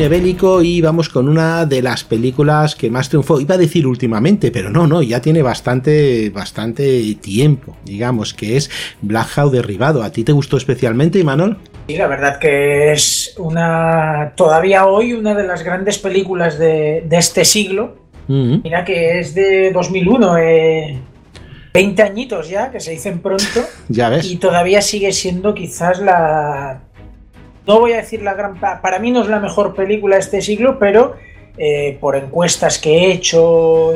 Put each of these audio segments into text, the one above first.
De cine bélico y vamos con una de las películas que más triunfó. Iba a decir últimamente, pero no, no, ya tiene bastante, bastante tiempo, digamos, que es Black Hawk Derribado. ¿A ti te gustó especialmente, Imanol? Sí, la verdad que es una, todavía hoy, una de las grandes películas de, este siglo. Mm-hmm. Mira que es de 2001, eh, 20 añitos ya, que se dicen pronto. ya ves. Y todavía sigue siendo quizás la no voy a decir la gran... Para mí no es la mejor película de este siglo, pero eh, por encuestas que he hecho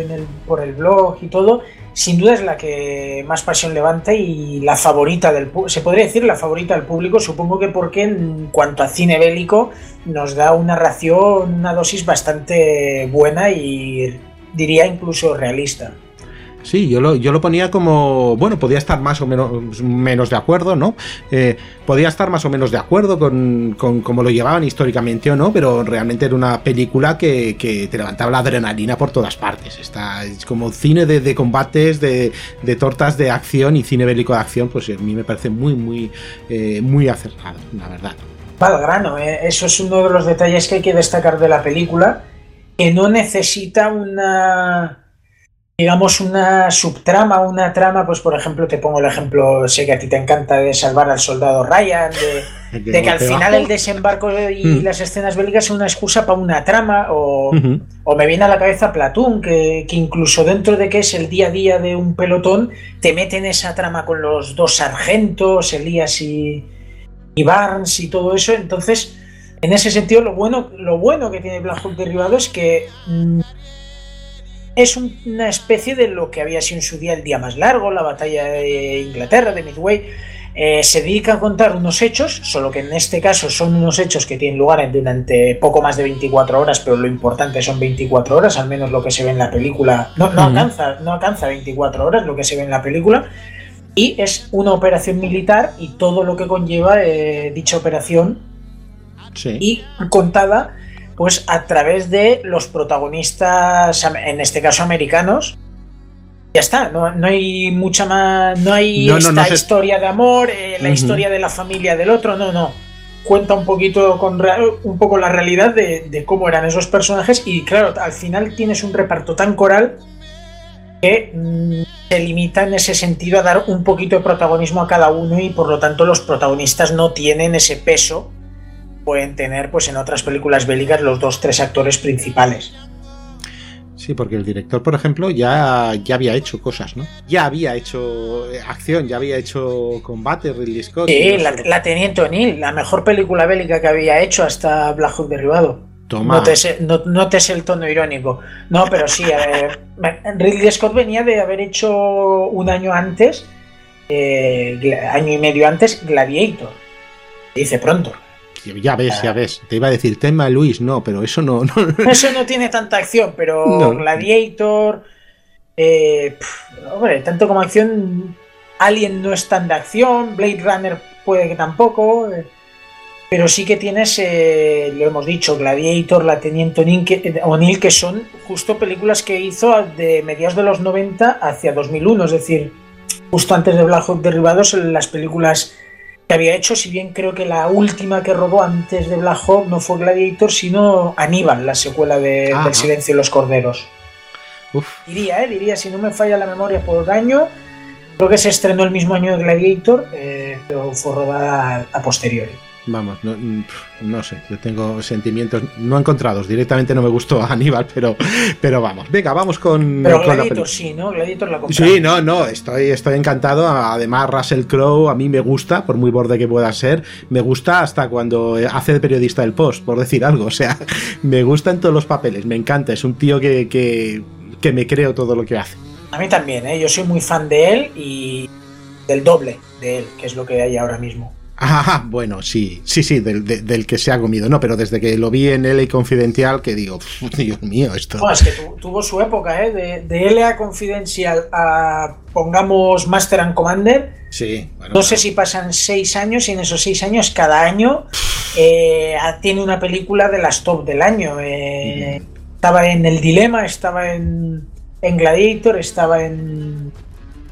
por el blog y todo, sin duda es la que más pasión levanta y la favorita del se podría decir la favorita del público, supongo que porque en cuanto a cine bélico nos da una ración, una dosis bastante buena y diría incluso realista. Sí, yo lo, yo lo ponía como, bueno, podía estar más o menos, menos de acuerdo, ¿no? Eh, podía estar más o menos de acuerdo con, con cómo lo llevaban históricamente o no, pero realmente era una película que, te levantaba la adrenalina por todas partes. Está, es como cine de, combates, de, tortas de acción y cine bélico de acción, pues a mí me parece muy, muy, eh, muy acertado, la verdad. Para grano, ¿eh? eso es uno de los detalles que hay que destacar de la película, que no necesita una digamos, una subtrama, una trama, pues por ejemplo, te pongo el ejemplo, sé que a ti te encanta de salvar al soldado Ryan, de, que al final el desembarco y mm. las escenas bélicas son una excusa para una trama, o, me viene a la cabeza Platón, que, incluso dentro de que es el día a día de un pelotón, te meten esa trama con los dos sargentos, Elías y, y Barnes y todo eso, entonces... En ese sentido, lo bueno, lo bueno que tiene Black Hawk derribado es que mm, es una especie de lo que había sido en su día el día más largo, la batalla de Inglaterra, de Midway. Eh, se dedica a contar unos hechos, solo que en este caso son unos hechos que tienen lugar durante poco más de 24 horas, pero lo importante son 24 horas, al menos lo que se ve en la película. No, no, alcanza, no alcanza 24 horas lo que se ve en la película. Y es una operación militar y todo lo que conlleva eh, dicha operación. Y contada pues a través de los protagonistas, en este caso americanos. Ya está, no, hay mucha más, no hay esta historia de amor, eh, la historia de la familia del otro, no, no. Cuenta un poquito con un poco la realidad de, cómo eran esos personajes y claro, al final tienes un reparto tan coral que mm, se limita en ese sentido a dar un poquito de protagonismo a cada uno y por lo tanto los protagonistas no tienen ese peso pueden tener pues en otras películas bélicas los dos tres actores principales. Sí, porque el director, por ejemplo, ya, ya había hecho cosas, ¿no? Ya había hecho eh, acción, ya había hecho combate, Ridley Scott. Sí, la, Teniente O'Neill, la mejor película bélica que había hecho hasta Black Hawk derribado. Toma. No te, sé, el tono irónico. No, pero sí, Ridley Scott venía de haber hecho un año antes, eh, año y medio antes, Gladiator. Dice pronto. Ya ves, ya ves. Te iba a decir tema Luis, no, pero eso no. Eso no tiene tanta acción, pero Gladiator. Eh, hombre, tanto como acción. Alien no es tan de acción. Blade Runner puede que tampoco. Eh, pero sí que tienes, eh, lo hemos dicho, Gladiator, La Teniente O'Neill, que son justo películas que hizo de mediados de los 90 hacia 2001, es decir, justo antes de Black Hawk Derribados, las películas que había hecho, si bien creo que la última que robó antes de Black Hawk no fue Gladiator, sino Aníbal, la secuela de, del Silencio de los Corderos. Diría, ¿eh? diría, si no me falla la memoria por daño, creo que se estrenó el mismo año de Gladiator, eh, pero fue robada a posteriori. Vamos, no, sé, yo tengo sentimientos no encontrados. Directamente no me gustó a Aníbal, pero, pero vamos. Venga, vamos con. Pero Gladiator sí, ¿no? Gladiator la Sí, no, no, estoy, estoy encantado. Además, Russell Crowe a mí me gusta, por muy borde que pueda ser. Me gusta hasta cuando hace de periodista del post, por decir algo. O sea, me gusta en todos los papeles, me encanta. Es un tío que, que, que me creo todo lo que hace. A mí también, ¿eh? yo soy muy fan de él y del doble de él, que es lo que hay ahora mismo. Ah, bueno, sí, sí, sí, del, que se ha comido, no, pero desde que lo vi en LA Confidencial, que digo, Dios mío, esto. es que tuvo su época, ¿eh? De, de LA Confidencial a, pongamos, Master and Commander. Sí, No sé si pasan seis años y en esos seis años, cada año, eh, tiene una película de las top del año. Eh, estaba en El Dilema, estaba en, en Gladiator, estaba en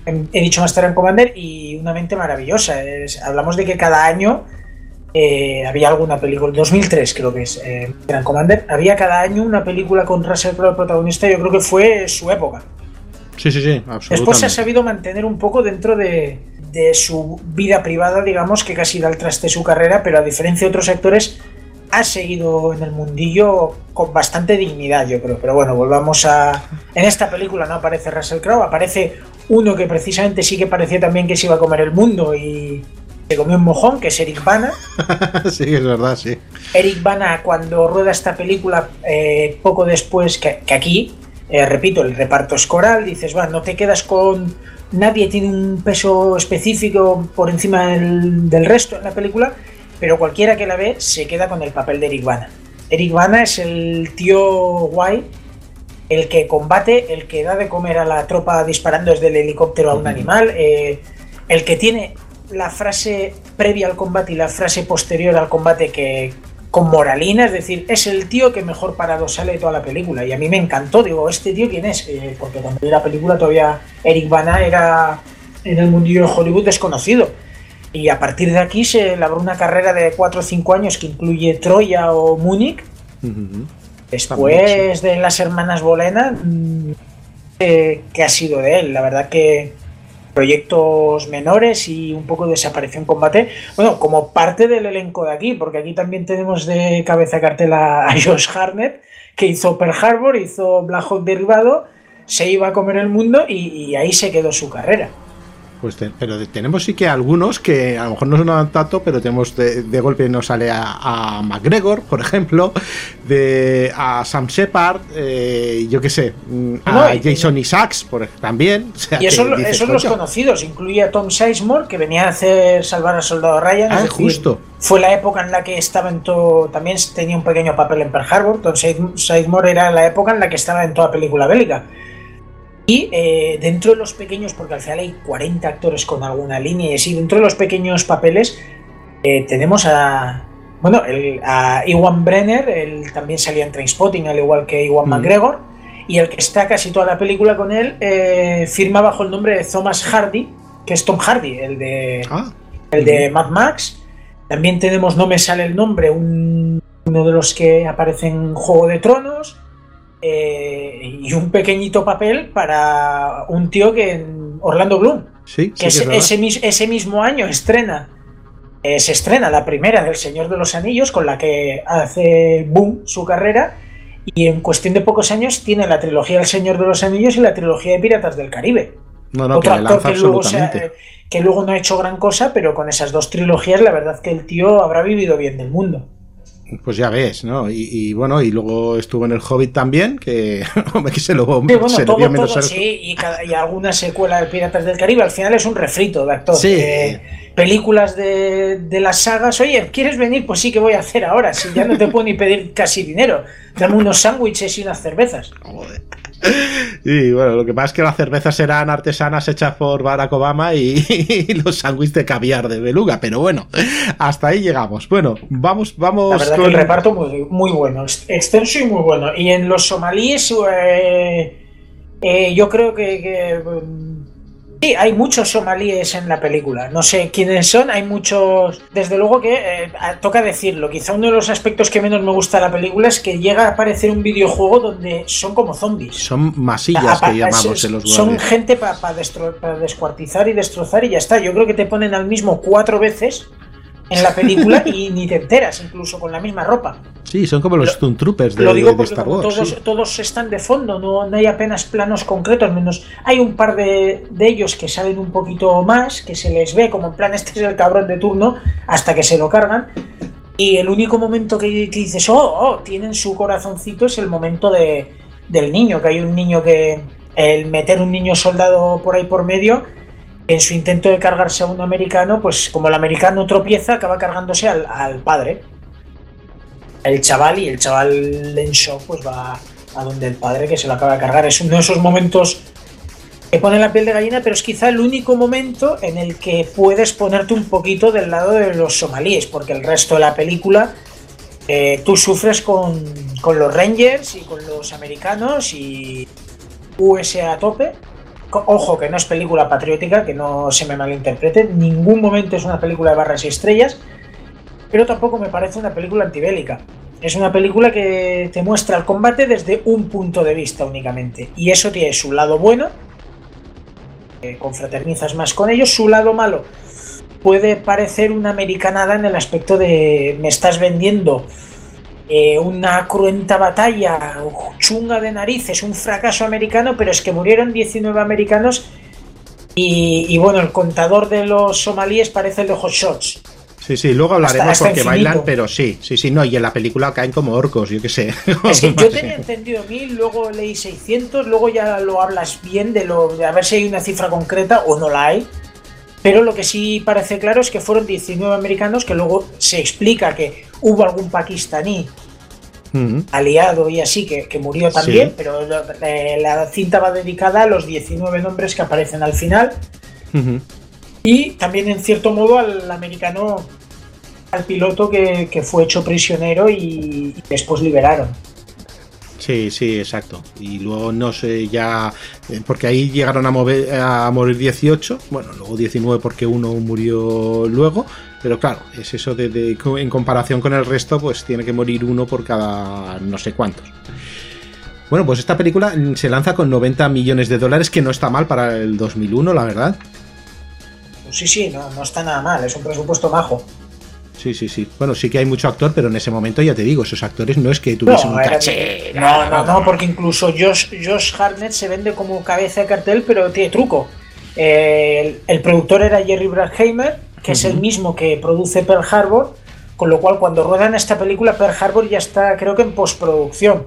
he dicho Master and Commander y una mente maravillosa. hablamos de que cada año eh, había alguna película, 2003 creo que es, eh, Grand Commander, había cada año una película con Russell Crowe protagonista, yo creo que fue su época. Sí, sí, sí, absolutamente. Después se ha sabido mantener un poco dentro de, de su vida privada, digamos, que casi da al traste su carrera, pero a diferencia de otros actores, ha seguido en el mundillo con bastante dignidad, yo creo. Pero bueno, volvamos a. En esta película no aparece Russell Crowe, aparece uno que precisamente sí que parecía también que se iba a comer el mundo y se comió un mojón, que es Eric Bana. sí, es verdad, sí. Eric Bana, cuando rueda esta película, eh, poco después que, que aquí, eh, repito, el reparto es coral, dices, va, no te quedas con. Nadie tiene un peso específico por encima del, del resto en la película pero cualquiera que la ve se queda con el papel de Eric Bana. Eric Bana es el tío guay, el que combate, el que da de comer a la tropa disparando desde el helicóptero a un animal, eh, el que tiene la frase previa al combate y la frase posterior al combate que con moralina, es decir, es el tío que mejor parado sale de toda la película. Y a mí me encantó, digo, ¿este tío quién es? Eh, porque cuando vi la película todavía Eric Bana era en el mundillo de Hollywood desconocido y a partir de aquí se labró una carrera de 4 o 5 años que incluye Troya o Múnich. Después de las hermanas Bolena, eh, ¿qué ha sido de él? La verdad que proyectos menores y un poco desaparición en combate. Bueno, como parte del elenco de aquí, porque aquí también tenemos de cabeza cartela a Josh Harnett, que hizo Pearl Harbor, hizo Black Hawk Derivado, se iba a comer el mundo y, y ahí se quedó su carrera. Pues pero tenemos sí que algunos que a lo mejor no sonaban tanto, pero tenemos de, golpe nos sale a, McGregor, por ejemplo, de a Sam Shepard, eh, yo qué sé, mm, a Jason Isaacs por, también. y esos son los conocidos, incluye a Tom Sizemore, que venía a hacer Salvar al Soldado Ryan. Ah, justo. Fue la época en la que estaba en todo, también tenía un pequeño papel en Pearl Harbor. Tom Sizemore era la época en la que estaba en toda película bélica. Y eh, dentro de los pequeños, porque al final hay 40 actores con alguna línea y así, dentro de los pequeños papeles eh, tenemos a, bueno, a Iwan Brenner, él también salía en Trainspotting, al igual que Iwan mm. McGregor, y el que está casi toda la película con él eh, firma bajo el nombre de Thomas Hardy, que es Tom Hardy, el de, ah. el de Mad Max. También tenemos, no me sale el nombre, uno de los que aparece en Juego de Tronos. Eh, y un pequeñito papel para un tío que en Orlando Bloom. Sí, que, ese, mismo año estrena. Eh, se estrena la primera del Señor de los Anillos, con la que hace boom su carrera. Y en cuestión de pocos años tiene la trilogía del Señor de los Anillos y la trilogía de Piratas del Caribe. No, Otro actor que luego, que luego no ha hecho gran cosa, pero con esas dos trilogías, la verdad que el tío habrá vivido bien del mundo pues ya ves, ¿no? Y, bueno, y luego estuvo en el Hobbit también, que, que se lo, sí, bueno, se todo, menos todo, sí, y, cada, y, alguna secuela de Piratas del Caribe, al final es un refrito de actor. Sí. Películas de, de, las sagas, oye, ¿quieres venir? Pues sí que voy a hacer ahora, si ya no te puedo ni pedir casi dinero, dame unos sándwiches y unas cervezas. Joder. Y bueno, lo que pasa es que las cervezas eran artesanas hechas por Barack Obama y, los sándwiches de caviar de beluga, pero bueno, hasta ahí llegamos. Bueno, vamos, vamos. La verdad que el reparto muy, muy bueno, extenso y muy bueno. Y en los somalíes, eh, eh, yo creo que Sí, hay muchos somalíes en la película. No sé quiénes son, hay muchos. Desde luego que eh, toca decirlo. Quizá uno de los aspectos que menos me gusta de la película es que llega a aparecer un videojuego donde son como zombies. Son masillas que llamamos en los Son gente para descuartizar y destrozar y ya está. Yo creo que te ponen al mismo cuatro veces en la película y ni te enteras, incluso con la misma ropa. Sí, son como los Stone Troopers de, lo digo porque Star Wars. Todos, todos, están de fondo, no, no, hay apenas planos concretos, menos hay un par de, de, ellos que salen un poquito más, que se les ve como en plan este es el cabrón de turno, hasta que se lo cargan. Y el único momento que, dices, oh, oh, tienen su corazoncito es el momento de, del niño, que hay un niño que, el meter un niño soldado por ahí por medio, en su intento de cargarse a un americano, pues como el americano tropieza, acaba cargándose al, padre. El chaval y el chaval en shock pues va a donde el padre que se lo acaba de cargar. Es uno de esos momentos que pone la piel de gallina, pero es quizá el único momento en el que puedes ponerte un poquito del lado de los somalíes, porque el resto de la película eh, tú sufres con, con los Rangers y con los americanos y USA a tope Ojo, que no es película patriótica, que no se me malinterprete. En ningún momento es una película de barras y estrellas. pero tampoco me parece una película antibélica. Es una película que te muestra el combate desde un punto de vista únicamente. Y eso tiene su lado bueno, confraternizas más con ellos, su lado malo puede parecer una americanada en el aspecto de me estás vendiendo eh, una cruenta batalla chunga de narices, un fracaso americano, pero es que murieron 19 americanos y, bueno, el contador de los somalíes parece el de Hot Shots. Sí, sí, luego hablaremos porque bailan, pero sí, sí, sí, no, y en la película caen como orcos, yo qué sé. Es que yo tenía entendido 1000, luego leí 600, luego ya lo hablas bien de lo de a ver si hay una cifra concreta o no la hay. Pero lo que sí parece claro es que fueron 19 americanos, que luego se explica que hubo algún pakistaní aliado y así que, murió también, pero eh, la cinta va dedicada a los 19 nombres que aparecen al final. Y también en cierto modo al americano, al piloto que, fue hecho prisionero y después liberaron. Sí, sí, exacto. Y luego no sé ya, eh, porque ahí llegaron a, mover, a morir 18, bueno, luego 19 porque uno murió luego, pero claro, es eso de, en comparación con el resto, pues tiene que morir uno por cada no sé cuántos. Bueno, pues esta película se lanza con 90 millones de dólares, que no está mal para el 2001, la verdad. Sí, sí, no, no está nada mal, es un presupuesto majo. Sí, sí, sí. Bueno, sí que hay mucho actor, pero en ese momento ya te digo, esos actores no es que tuviesen un caché. No, no, no, porque incluso Josh, Josh Hartnett se vende como cabeza de cartel, pero tiene truco. el, productor era Jerry Bruckheimer, que es el mismo que produce Pearl Harbor, con lo cual cuando ruedan esta película, Pearl Harbor ya está, creo que en postproducción.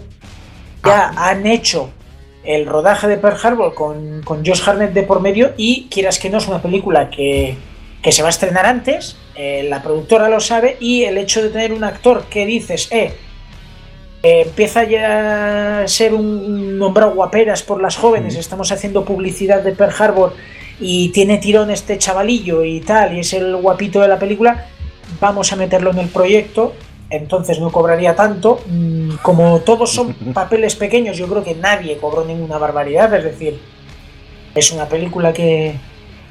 Ya ah. han hecho el rodaje de Pearl Harbor con, con Josh Hartnett de por medio y quieras que no es una película que que se va a estrenar antes, eh, la productora lo sabe y el hecho de tener un actor que dices, eh, empieza ya a ser un nombrado guaperas por las jóvenes, estamos haciendo publicidad de Pearl Harbor y tiene tirón este chavalillo y tal, y es el guapito de la película, vamos a meterlo en el proyecto, entonces no cobraría tanto. Mm, como todos son papeles pequeños, yo creo que nadie cobró ninguna barbaridad, es decir, es una película que,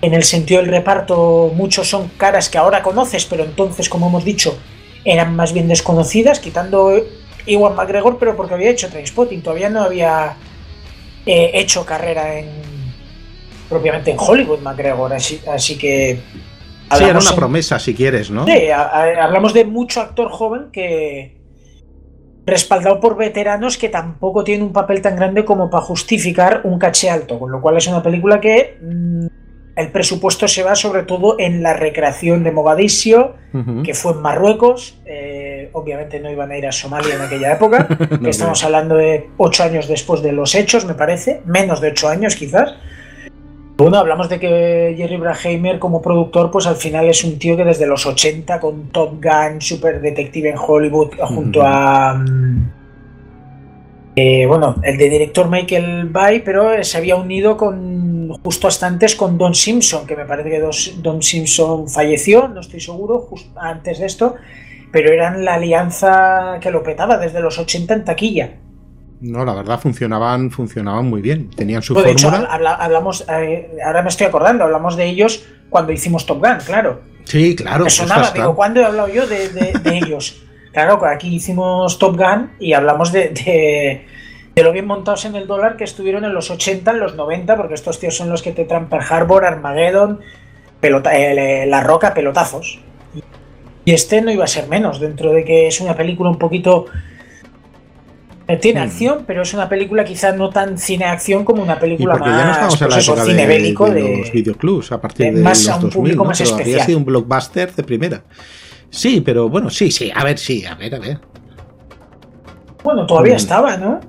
en el sentido del reparto, muchos son caras que ahora conoces, pero entonces, como hemos dicho, eran más bien desconocidas, quitando Iwan McGregor, pero porque había hecho Trainspotting, todavía no había eh, hecho carrera en propiamente en Hollywood McGregor, así, así que... Sí, era una promesa, si quieres, ¿no? Sí, hablamos de mucho actor joven que, respaldado por veteranos que tampoco tienen un papel tan grande como para justificar un caché alto, con lo cual es una película que mm, el presupuesto se va sobre todo en la recreación de Mogadiscio, que fue en Marruecos. Eh, obviamente no iban a ir a Somalia en aquella época, que estamos hablando de ocho años después de los hechos, me parece, menos de ocho años quizás. Bueno, hablamos de que Jerry Braheimer como productor, pues al final es un tío que desde los 80 con Top Gun, Super Detective en Hollywood, junto a... Mm, eh, bueno, el de director Michael Bay, pero se había unido con justo hasta antes con Don Simpson, que me parece que Don Simpson falleció, no estoy seguro, justo antes de esto, pero eran la alianza que lo petaba desde los 80 en taquilla. No, la verdad funcionaban, funcionaban muy bien, tenían su fórmula. De hecho, hablamos, eh, ahora me estoy acordando, hablamos de ellos cuando hicimos Top Gun, claro. Sí, claro. Me sonaba, digo, ¿cuándo he hablado yo de, de ellos? Claro, aquí hicimos Top Gun y hablamos de, de, lo bien montados en el dólar que estuvieron en los 80, en los 90, porque estos tíos son los que te traen Pearl Harbor, Armageddon, pelota, eh, La Roca, pelotazos. Y este no iba a ser menos, dentro de que es una película un poquito... Eh, tiene hmm. acción, pero es una película quizás no tan cine-acción como una película más ya no estamos en la pues cine bélico de, los videoclubs a partir de, más los 2000, ¿no? más especial. Sido un blockbuster de primera. Sí, pero bueno, sí, sí, a ver, sí, a ver, a ver. Bueno, todavía mm. estaba, ¿no?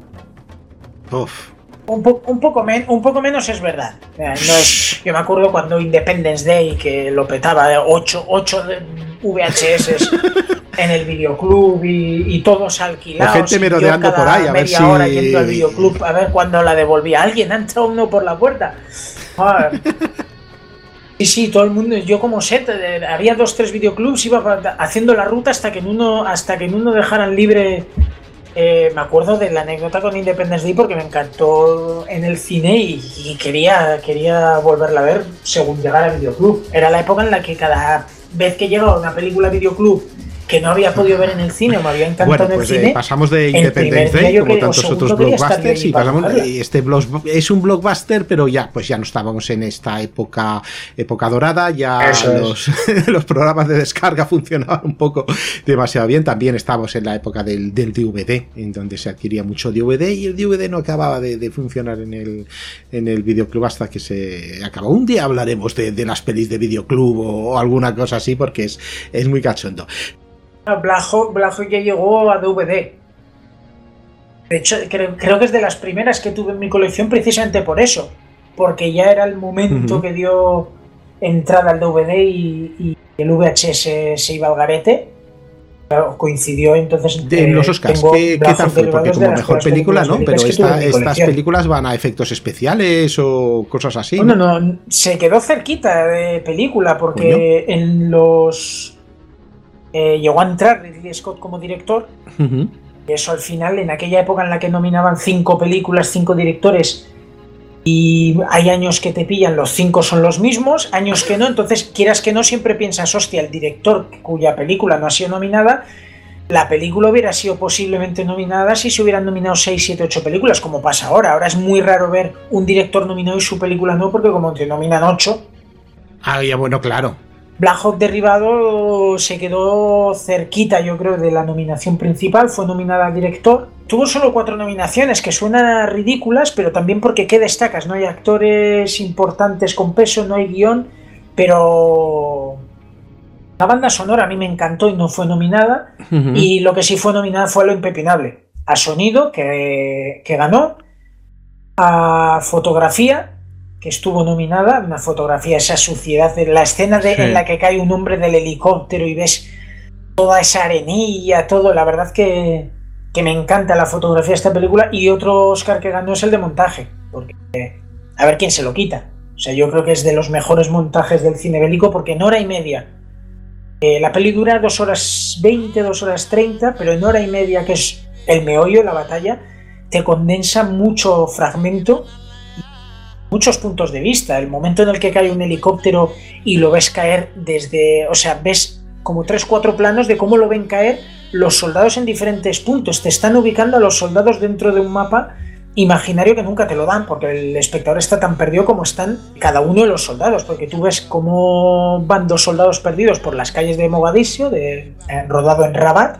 Uf. Un, un, poco un poco menos es verdad. No es, yo me acuerdo cuando Independence Day, que lo petaba, 8, 8 VHS en el videoclub y, todos alquilados. La gente merodeando por ahí, a ver si... hora yendo al videoclub a ver cuándo la devolvía. Alguien ha entrado uno por la puerta. Sí, sí, todo el mundo, yo como sé, había dos, tres videoclubs, iba haciendo la ruta hasta que en uno, hasta que en uno dejaran libre. Eh, me acuerdo de la anécdota con Independence Day porque me encantó en el cine y, quería, quería volverla a ver según llegara al videoclub. Era la época en la que cada vez que llegaba una película videoclub que no había podido ver en el cine o me había encantado en el pues, eh, cine. pasamos de Independence Day, como tantos otros blockbusters, y pasamos, este es un blockbuster, pero ya, pues ya no estábamos en esta época, época dorada, ya los, los, programas de descarga funcionaban un poco demasiado bien. También estábamos en la época del, del DVD, en donde se adquiría mucho DVD y el DVD no acababa de, funcionar en el, en el videoclub hasta que se acabó. Un día hablaremos de, de las pelis de videoclub o, alguna cosa así, porque es, es muy cachondo. Hawk, ya llegó a DVD. De hecho, creo, que es de las primeras que tuve en mi colección precisamente por eso. Porque ya era el momento que dio entrada al DVD y, el VHS se iba al garete. Claro, coincidió entonces. De los Oscars, ¿qué, tal fue? Porque como mejor película, ¿no? Pero estas películas van a efectos especiales o cosas así. Bueno, no, se quedó cerquita de película porque en los eh, llegó a entrar Ridley Scott como director. y eso al final, en aquella época en la que nominaban cinco películas, cinco directores, y hay años que te pillan, los cinco son los mismos, años que no, entonces quieras que no, siempre piensas, hostia, el director cuya película no ha sido nominada, la película hubiera sido posiblemente nominada si se hubieran nominado 6, 7, 8 películas, como pasa ahora. Ahora es muy raro ver un director nominado y su película no, porque como te nominan 8. Ah, ya bueno, claro. Black Hawk Derribado se quedó cerquita, yo creo, de la nominación principal. Fue nominada a director. Tuvo solo cuatro nominaciones, que suenan ridículas, pero también porque ¿qué destacas? No hay actores importantes con peso, no hay guion, pero la banda sonora a mí me encantó y no fue nominada. Y lo que sí fue nominada fue lo impepinable. A sonido, que, que ganó. A fotografía, que estuvo nominada, una fotografía, esa suciedad, de la escena de, en la que cae un hombre del helicóptero y ves toda esa arenilla, todo, la verdad que, que me encanta la fotografía de esta película y otro Oscar que ganó es el de montaje, porque a ver quién se lo quita. O sea, yo creo que es de los mejores montajes del cine bélico porque en hora y media. Eh, la peli dura dos horas 20, dos horas 30, pero en hora y media, que es el meollo, la batalla, te condensa mucho fragmento muchos puntos de vista. El momento en el que cae un helicóptero y lo ves caer desde, o sea, ves como tres, cuatro planos de cómo lo ven caer los soldados en diferentes puntos. Te están ubicando a los soldados dentro de un mapa imaginario que nunca te lo dan, porque el espectador está tan perdido como están cada uno de los soldados, porque tú ves cómo van dos soldados perdidos por las calles de Mogadiscio, de, eh, rodado en Rabat,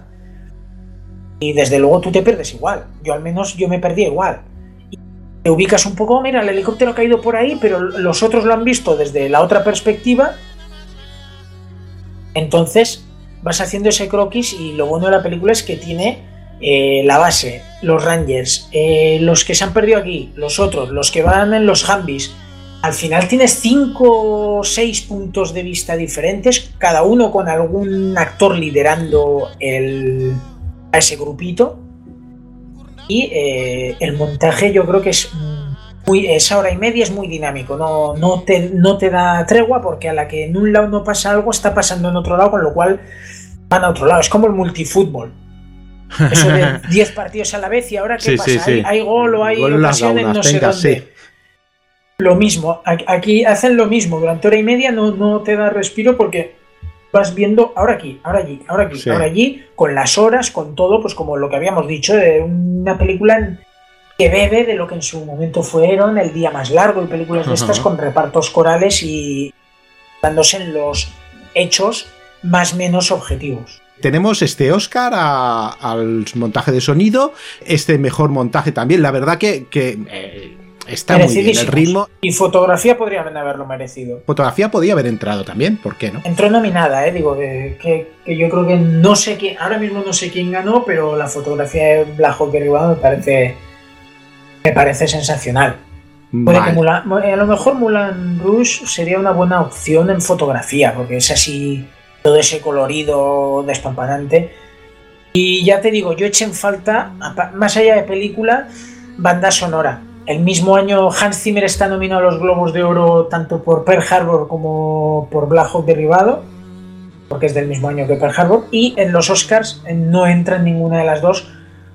y desde luego tú te pierdes igual. Yo al menos yo me perdí igual te ubicas un poco, mira, el helicóptero ha caído por ahí, pero los otros lo han visto desde la otra perspectiva. Entonces vas haciendo ese croquis y lo bueno de la película es que tiene eh, la base, los Rangers, eh, los que se han perdido aquí, los otros, los que van en los Humvees. Al final tienes cinco o seis puntos de vista diferentes, cada uno con algún actor liderando el, a ese grupito y eh, el montaje yo creo que es muy, esa hora y media es muy dinámico, no, no, te, no te da tregua porque a la que en un lado no pasa algo está pasando en otro lado, con lo cual van a otro lado. Es como el multifútbol. Eso de 10 partidos a la vez y ahora qué pasa, ¿Hay, gol o hay ocasiones no sé dónde. Lo mismo, aquí hacen lo mismo, durante hora y media no, no te da respiro porque vas viendo ahora aquí, ahora allí, ahora aquí, ahora allí, con las horas, con todo, pues como lo que habíamos dicho, de una película que bebe de lo que en su momento fueron El Día Más Largo y películas de estas con repartos corales y dándose en los hechos más menos objetivos. Tenemos este Oscar al montaje de sonido, este mejor montaje también. La verdad que, eh, Está muy bien el ritmo. Y fotografía podría haberlo merecido. Fotografía podía haber entrado también, ¿por qué no? Entró nominada, ¿eh? Digo, que, yo creo que no sé quién, ahora mismo no sé quién ganó, pero la fotografía de Black Hawk me parece, me parece sensacional. a lo mejor Mulan Rouge sería una buena opción en fotografía, porque es así, todo ese colorido despampanante. Y ya te digo, yo eché en falta, más allá de película, banda sonora el mismo año Hans Zimmer está nominado a los Globos de Oro tanto por Pearl Harbor como por Black Hawk Derribado, porque es del mismo año que Pearl Harbor, y en los Oscars no entra en ninguna de las dos,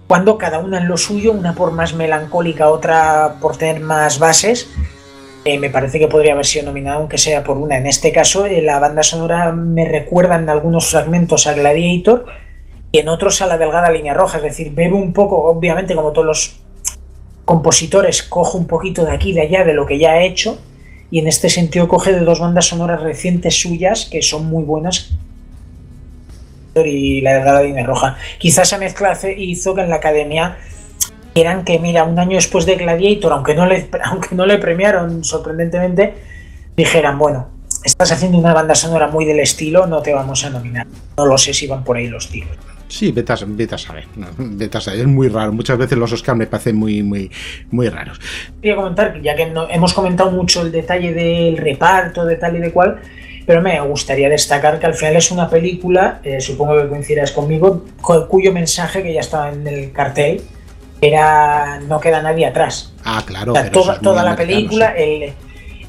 cuando cada una en lo suyo, una por más melancólica, otra por tener más bases, eh, me parece que podría haber sido nominada aunque sea por una. En este caso, eh, la banda sonora me recuerda en algunos fragmentos a Gladiator y en otros a la delgada línea roja. Es decir, bebe un poco, obviamente, como todos los compositores, cojo un poquito de aquí y de allá de lo que ya ha hecho y en este sentido coge de dos bandas sonoras recientes suyas que son muy buenas y la delgada línea roja. Quizás esa mezcla hizo que en la academia eran que, mira, un año después de Gladiator, aunque no le, aunque no le premiaron sorprendentemente, dijeran, bueno, estás haciendo una banda sonora muy del estilo, no te vamos a nominar. No lo sé si van por ahí los tiros. Sí, vete a, saber. Es muy raro. Muchas veces los Oscars me parecen muy, muy, muy raros. Quería comentar, ya que no, hemos comentado mucho el detalle del reparto, de tal y de cual, pero me gustaría destacar que al final es una película, eh, supongo que coincidirás conmigo, cuyo mensaje que ya estaba en el cartel era no queda nadie atrás. Ah, claro. toda, toda la película, el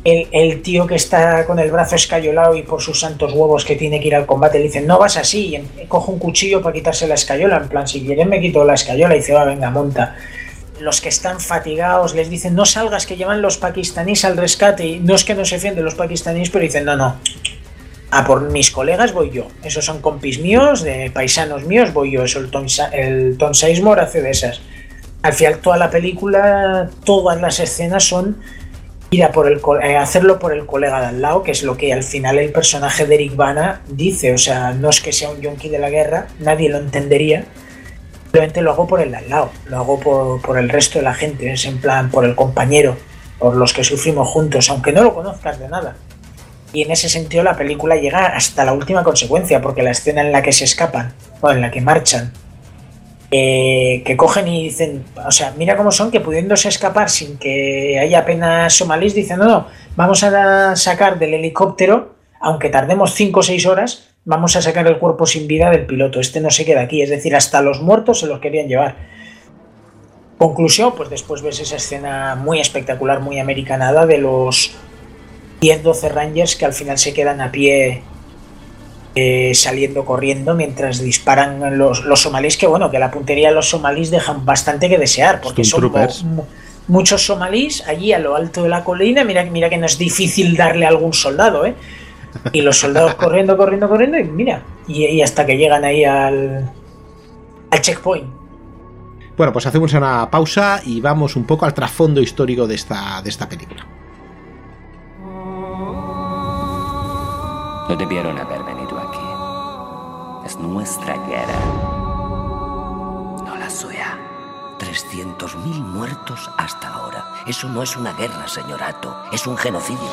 el, tío que está con el brazo escayolado y por sus santos huevos que tiene que ir al combate le dicen, no vas así, y coge un cuchillo para quitarse la escayola, en plan, si quieren me quito la escayola y dice, va, venga, monta. Los que están fatigados les dicen, no salgas, que llevan los pakistaníes al rescate, y no es que no se fienden los pakistaníes, pero dicen, no, no, a por mis colegas voy yo, esos son compis míos, de paisanos míos, voy yo, eso el Tom, el Tom hace de esas. Al final toda la película, todas las escenas son por el, eh, hacerlo por el colega de al lado, que es lo que al final el personaje de Eric Bana dice. O sea, no es que sea un yonki de la guerra, nadie lo entendería. Simplemente lo hago por el de al lado, lo hago por, por el resto de la gente, es en plan por el compañero, por los que sufrimos juntos, aunque no lo conozcas de nada. Y en ese sentido la película llega hasta la última consecuencia, porque la escena en la que se escapan, o en la que marchan, eh, que cogen y dicen, o sea, mira cómo son, que pudiéndose escapar sin que haya apenas somalíes, dicen, no, no, vamos a sacar del helicóptero, aunque tardemos 5 o 6 horas, vamos a sacar el cuerpo sin vida del piloto, este no se queda aquí, es decir, hasta los muertos se los querían llevar. Conclusión, pues después ves esa escena muy espectacular, muy americanada de los 10-12 Rangers que al final se quedan a pie eh, saliendo corriendo mientras disparan los, los, somalíes, que bueno, que la puntería de los somalíes dejan bastante que desear, porque son muchos somalíes allí a lo alto de la colina, mira, mira que no es difícil darle a algún soldado, ¿eh? Y los soldados corriendo, corriendo, corriendo, y mira, y, hasta que llegan ahí al, al checkpoint. Bueno, pues hacemos una pausa y vamos un poco al trasfondo histórico de esta, de esta película. No debieron haber venido nuestra guerra, no la suya. 300.000 muertos hasta ahora. Eso no es una guerra, señor Ato. Es un genocidio.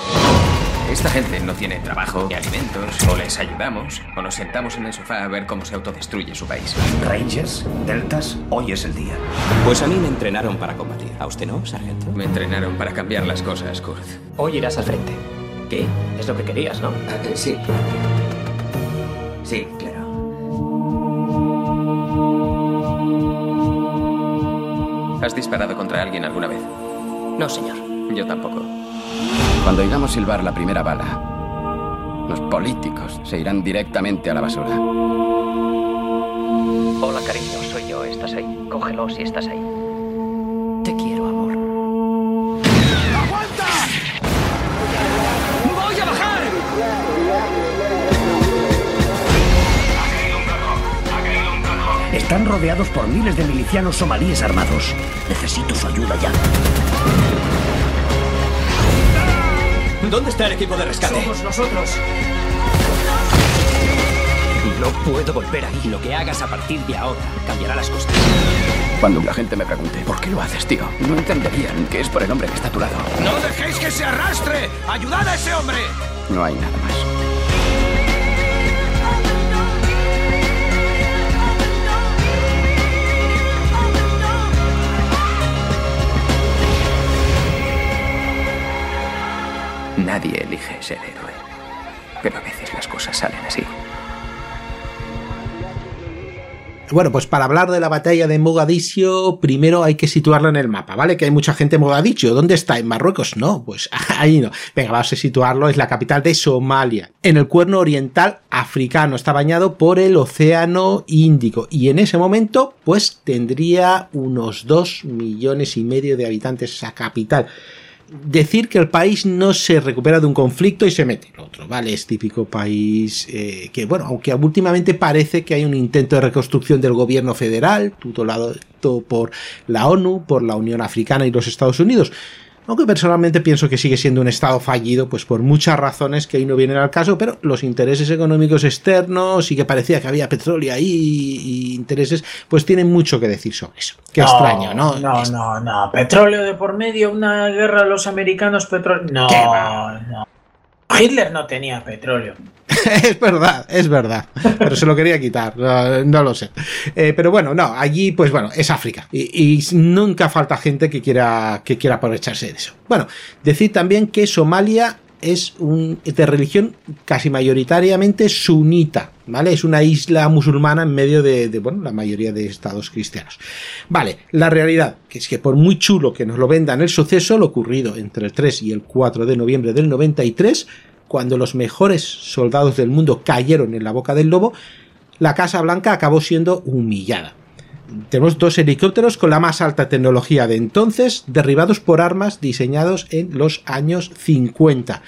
Esta gente no tiene trabajo ni alimentos. O les ayudamos, o nos sentamos en el sofá a ver cómo se autodestruye su país. Rangers, Deltas, hoy es el día. Pues a mí me entrenaron para combatir. ¿A usted no, sargento? Me entrenaron para cambiar las cosas, Kurt. Hoy irás al frente. ¿Qué? Es lo que querías, ¿no? Eh, sí. Sí, claro. ¿Has disparado contra alguien alguna vez? No, señor. Yo tampoco. Cuando oigamos silbar la primera bala, los políticos se irán directamente a la basura. Hola, cariño, soy yo. ¿Estás ahí? Cógelo si estás ahí. Están rodeados por miles de milicianos somalíes armados. Necesito su ayuda ya. ¿Dónde está el equipo de rescate? Somos nosotros. No puedo volver ahí. Lo que hagas a partir de ahora cambiará las cosas. Cuando la gente me pregunte, ¿por qué lo haces, tío? No entenderían que es por el hombre que está a tu lado. ¡No dejéis que se arrastre! ¡Ayudad a ese hombre! No hay nada más. Nadie elige ser héroe. Pero a veces las cosas salen así. Bueno, pues para hablar de la batalla de Mogadiscio, primero hay que situarla en el mapa, ¿vale? Que hay mucha gente en Mogadiscio. ¿Dónde está? ¿En Marruecos? No, pues ahí no. Venga, vamos a situarlo. Es la capital de Somalia. En el cuerno oriental africano. Está bañado por el Océano Índico. Y en ese momento, pues tendría unos dos millones y medio de habitantes esa capital. Decir que el país no se recupera de un conflicto y se mete en otro, ¿vale? Es típico país eh, que, bueno, aunque últimamente parece que hay un intento de reconstrucción del gobierno federal, tutelado por la ONU, por la Unión Africana y los Estados Unidos. Aunque personalmente pienso que sigue siendo un Estado fallido, pues por muchas razones que ahí no vienen al caso, pero los intereses económicos externos y que parecía que había petróleo ahí y intereses, pues tienen mucho que decir sobre eso. Qué extraño, ¿no? No, no, no. Petróleo de por medio, una guerra de los americanos, petróleo. No, no. Hitler no tenía petróleo. es verdad, es verdad. Pero se lo quería quitar, no, lo sé. Eh, pero bueno, no, allí, pues bueno, es África. Y, nunca falta gente que quiera, que quiera aprovecharse de eso. Bueno, decir también que Somalia es un, de religión casi mayoritariamente sunita, ¿vale? Es una isla musulmana en medio de, de, bueno, la mayoría de estados cristianos. Vale, la realidad, que es que por muy chulo que nos lo vendan el suceso, lo ocurrido entre el 3 y el 4 de noviembre del 93, cuando los mejores soldados del mundo cayeron en la boca del lobo, la Casa Blanca acabó siendo humillada. Tenemos dos helicópteros con la más alta tecnología de entonces, derribados por armas diseñados en los años 50.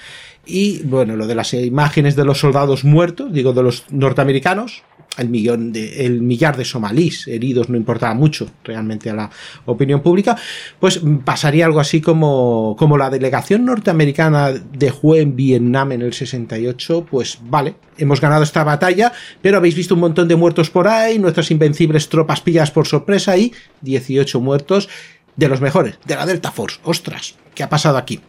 Y bueno, lo de las imágenes de los soldados muertos, digo de los norteamericanos, el, millón de, el millar de somalíes heridos no importaba mucho realmente a la opinión pública, pues pasaría algo así como, como la delegación norteamericana dejó en Vietnam en el 68, pues vale, hemos ganado esta batalla, pero habéis visto un montón de muertos por ahí, nuestras invencibles tropas pillas por sorpresa y 18 muertos de los mejores, de la Delta Force. Ostras, ¿qué ha pasado aquí?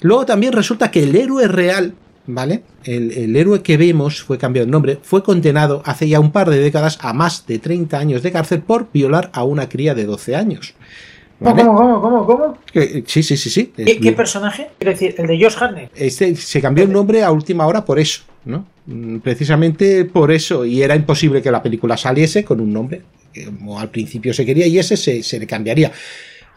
Luego también resulta que el héroe real ¿vale? El, héroe que vemos fue cambiado de nombre, fue condenado hace ya un par de décadas a más de 30 años de cárcel por violar a una cría de 12 años. ¿Cómo, cómo, cómo, cómo? Sí, sí, sí, sí. ¿Qué, personaje? Quiero decir, el de Josh Hartnett. Este se cambió el nombre a última hora por eso, ¿no? Mm, precisamente por eso, y era imposible que la película saliese con un nombre, como al principio se quería, y ese se, se le cambiaría.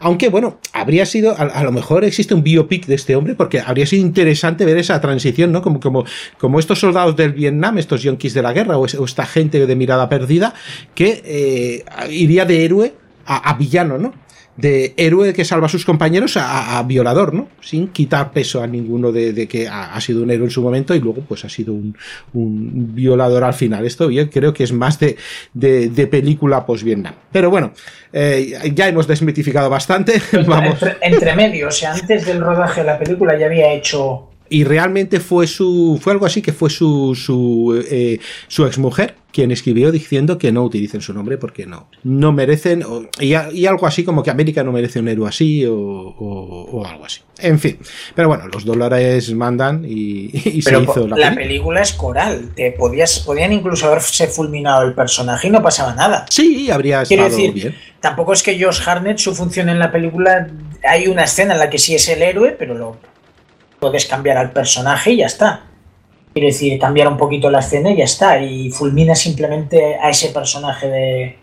Aunque, bueno, habría sido, a, lo mejor existe un biopic de este hombre, porque habría sido interesante ver esa transición, ¿no? Como, como, como estos soldados del Vietnam, estos yonkis de la guerra, o, esta gente de mirada perdida, que eh, iría de héroe a, a villano, ¿no? De héroe que salva a sus compañeros a, violador, ¿no? Sin quitar peso a ninguno de, que ha, sido un héroe en su momento y luego pues ha sido un, violador al final. Esto bien creo que es más de, de, película post-Vietnam. Pero bueno, eh, ya hemos desmitificado bastante. Vamos. Entre, entre medio, o sea, antes del rodaje de la película ya había hecho y realmente fue su fue algo así que fue su su, eh, su exmujer quien escribió diciendo que no utilicen su nombre porque no no merecen y, algo así como que América no merece un héroe así o, o, algo así. En fin pero bueno los dólares mandan y, se hizo la, la película. es coral te podías podían incluso haberse fulminado el personaje y no pasaba nada. Sí habría estado bien. tampoco es que Josh Harnett su función en la película hay una escena en la que sí es el héroe pero lo puedes cambiar al personaje y ya está. Quiere decir, cambiar un poquito la escena y ya está. Y fulmina simplemente a ese personaje de,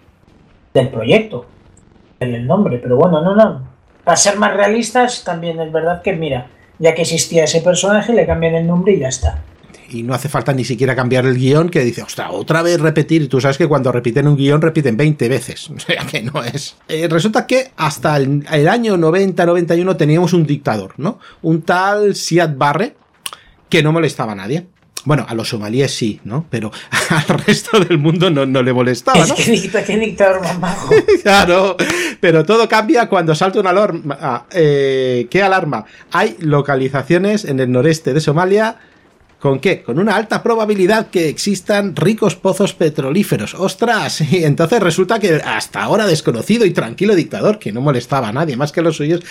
del proyecto. El nombre, pero bueno, no, no. Para ser más realistas, también es verdad que, mira, ya que existía ese personaje, le cambian el nombre y ya está y no hace falta ni siquiera cambiar el guion que dice, ostras, otra vez repetir. Y tú sabes que cuando repiten un guion repiten 20 veces. O sea que no es. Eh, resulta que hasta el, año 90-91 teníamos un dictador, ¿no? Un tal Siad Barre que no molestaba a nadie. Bueno, a los somalíes sí, ¿no? Pero al resto del mundo no, no le molestaba, ¿no? ¿Qué, dictador más claro, pero todo cambia cuando salta una alarma. Ah, eh, ¿Qué alarma? Hay localizaciones en el noreste de Somalia ¿Con qué? Con una alta probabilidad que existan ricos pozos petrolíferos. ¡Ostras! Y entonces resulta que hasta ahora desconocido y tranquilo dictador, que no molestaba a nadie más que los suyos,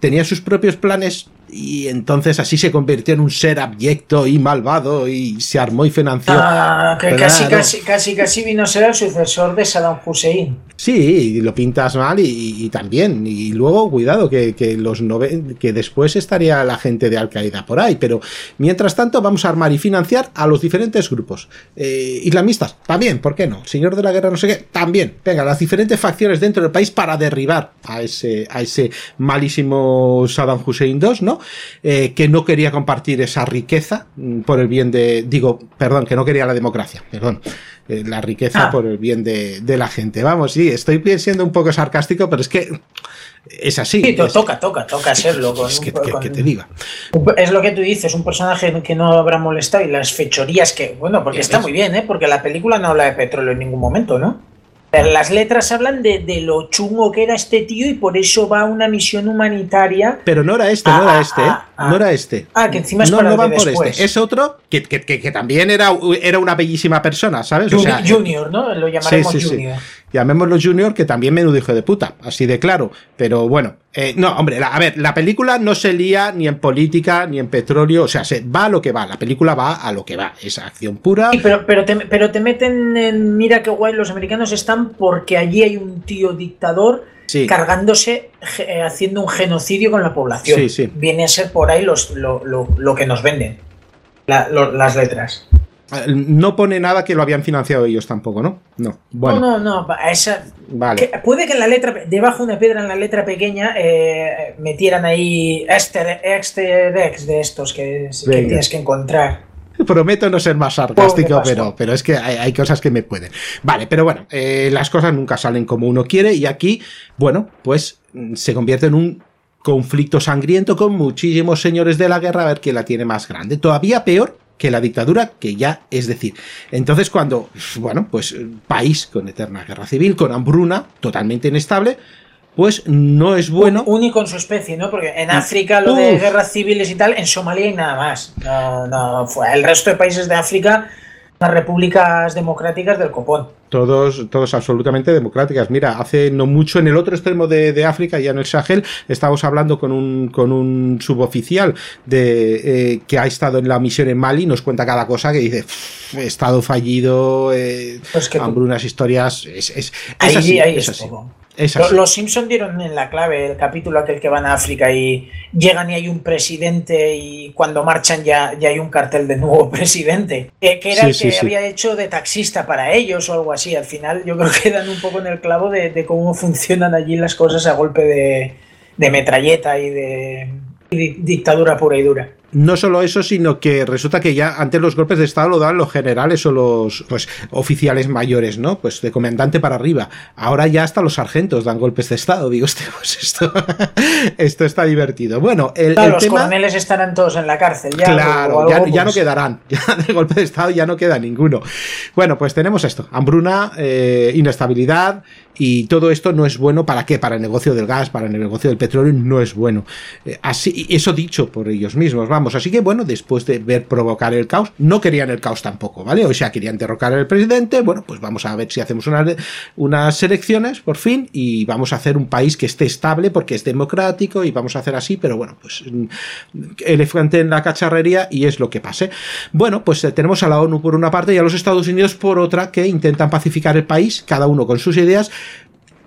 tenía sus propios planes y entonces así se convirtió en un ser abyecto y malvado y se armó y financió. Ah, que casi, casi, casi, casi vino a ser el sucesor de Saddam Hussein. Sí, lo pintas mal y, también. Y luego, cuidado, que, los que después estaría la gente de Al Qaeda por ahí. Pero mientras tanto, vamos a armar y financiar a los diferentes grupos. Eh, islamistas, también, ¿por qué no? Señor de la guerra, no sé qué, también. Venga, las diferentes facciones dentro del país para derribar a ese, a ese malísimo Saddam Hussein II, ¿no? Eh, que no quería compartir esa riqueza mm, por el bien de. Digo, perdón, que no quería la democracia, perdón eh, la riqueza Ah. por el bien de, de la gente. Vamos, sí, estoy siendo un poco sarcástico, pero es que es así. Sí, es, toca, toca, toca serlo. Con es un- que, que- con- que te diga. Es lo que tú dices, un personaje que no habrá molestado y las fechorías que, bueno, porque está ves. muy bien, ¿eh? Porque la película no habla de petróleo en ningún momento, ¿no? Las letras hablan de, de lo chungo que era este tío y por eso va a una misión humanitaria. Pero no era este, no Ah, era este, ¿eh? ah, ah. No era este. Ah, que encima es no, para no van por este. Es otro que, que- que- que también era, era una bellísima persona, ¿sabes? O sea, junior, ¿no? Lo llamaremos sí, sí, sí. Llamémoslo Junior, que también menudo hijo de puta, así de claro. Pero bueno, eh, no, hombre, la- a ver, la película no se lía ni en política ni en petróleo, o sea, se va a lo que va, la película va a lo que va, es acción pura. Sí, pero, pero, te, pero te meten en. Mira qué guay, los americanos están porque allí hay un tío dictador Sí. cargándose, eh, haciendo un genocidio con la población. Sí, sí. Viene a ser por ahí los, lo, lo- lo que nos venden. La- lo- las letras. Eh, No pone nada que lo habían financiado ellos tampoco, ¿no? No. Bueno, No, no, no. Esa, vale. que- puede que en la letra, debajo de una piedra, en la letra pequeña, eh, metieran ahí easter, easter eggs de estos que, tienes que encontrar. Prometo no ser más sarcástico, pero, pero es que hay, hay cosas que me pueden. Vale, pero bueno, eh, las cosas nunca salen como uno quiere y aquí, bueno, pues mm, se convierte en un conflicto sangriento con muchísimos señores de la guerra a ver quién la tiene más grande. Todavía peor que la dictadura, que ya es decir. Entonces cuando, bueno, pues país con eterna guerra civil, con hambruna, totalmente inestable, pues no es bueno. Único en su especie, ¿no? Porque en África lo de Uf. guerras civiles y tal, en Somalia y nada más. No, no, fue el resto de países de África, las repúblicas democráticas del copón. Todos, todos absolutamente democráticas. Mira, hace no mucho en el otro extremo de, de África, ya en el Sahel, estábamos hablando con un, con un suboficial de, eh, que ha estado en la misión en Mali, nos cuenta cada cosa que dice, "Pff, estado fallido, eh, Pues que tú- hambrunas, historias, es, es, es Ahí, así, ahí es es así. todo. Es Lo- así. Los Simpson dieron en la clave el capítulo aquel que van a África y llegan y hay un presidente y cuando marchan ya, ya hay un cartel de nuevo presidente. Que, que era Sí, el que sí, sí. había hecho de taxista para ellos o algo así. Al final yo creo que dan un poco en el clavo de, de cómo funcionan allí las cosas a golpe de, de metralleta y de y dictadura pura y dura. No solo eso, sino que resulta que ya antes los golpes de Estado lo dan los generales o los pues, oficiales mayores, ¿no? Pues de comandante para arriba. Ahora ya hasta los sargentos dan golpes de Estado. Digo, hostia, pues esto, esto está divertido. Bueno, el, Claro, el los tema... coroneles estarán todos en la cárcel ya. Claro, o algo, ya, ya no pues, quedarán. Ya de golpe de Estado ya no queda ninguno. Bueno, pues tenemos esto: hambruna, eh, inestabilidad, y todo esto no es bueno para qué? Para el negocio del gas, para el negocio del petróleo, no es bueno. Eh, así, eso dicho por ellos mismos, vamos. Así que bueno, después de ver provocar el caos, no querían el caos tampoco, ¿vale? O sea, querían derrocar al presidente. Bueno, pues vamos a ver si hacemos unas, unas elecciones por fin y vamos a hacer un país que esté estable porque es democrático y vamos a hacer así, pero bueno, pues mm, elefante en la cacharrería y es lo que pase. Bueno, pues eh, tenemos a la ONU por una parte y a los Estados Unidos por otra que intentan pacificar el país, cada uno con sus ideas,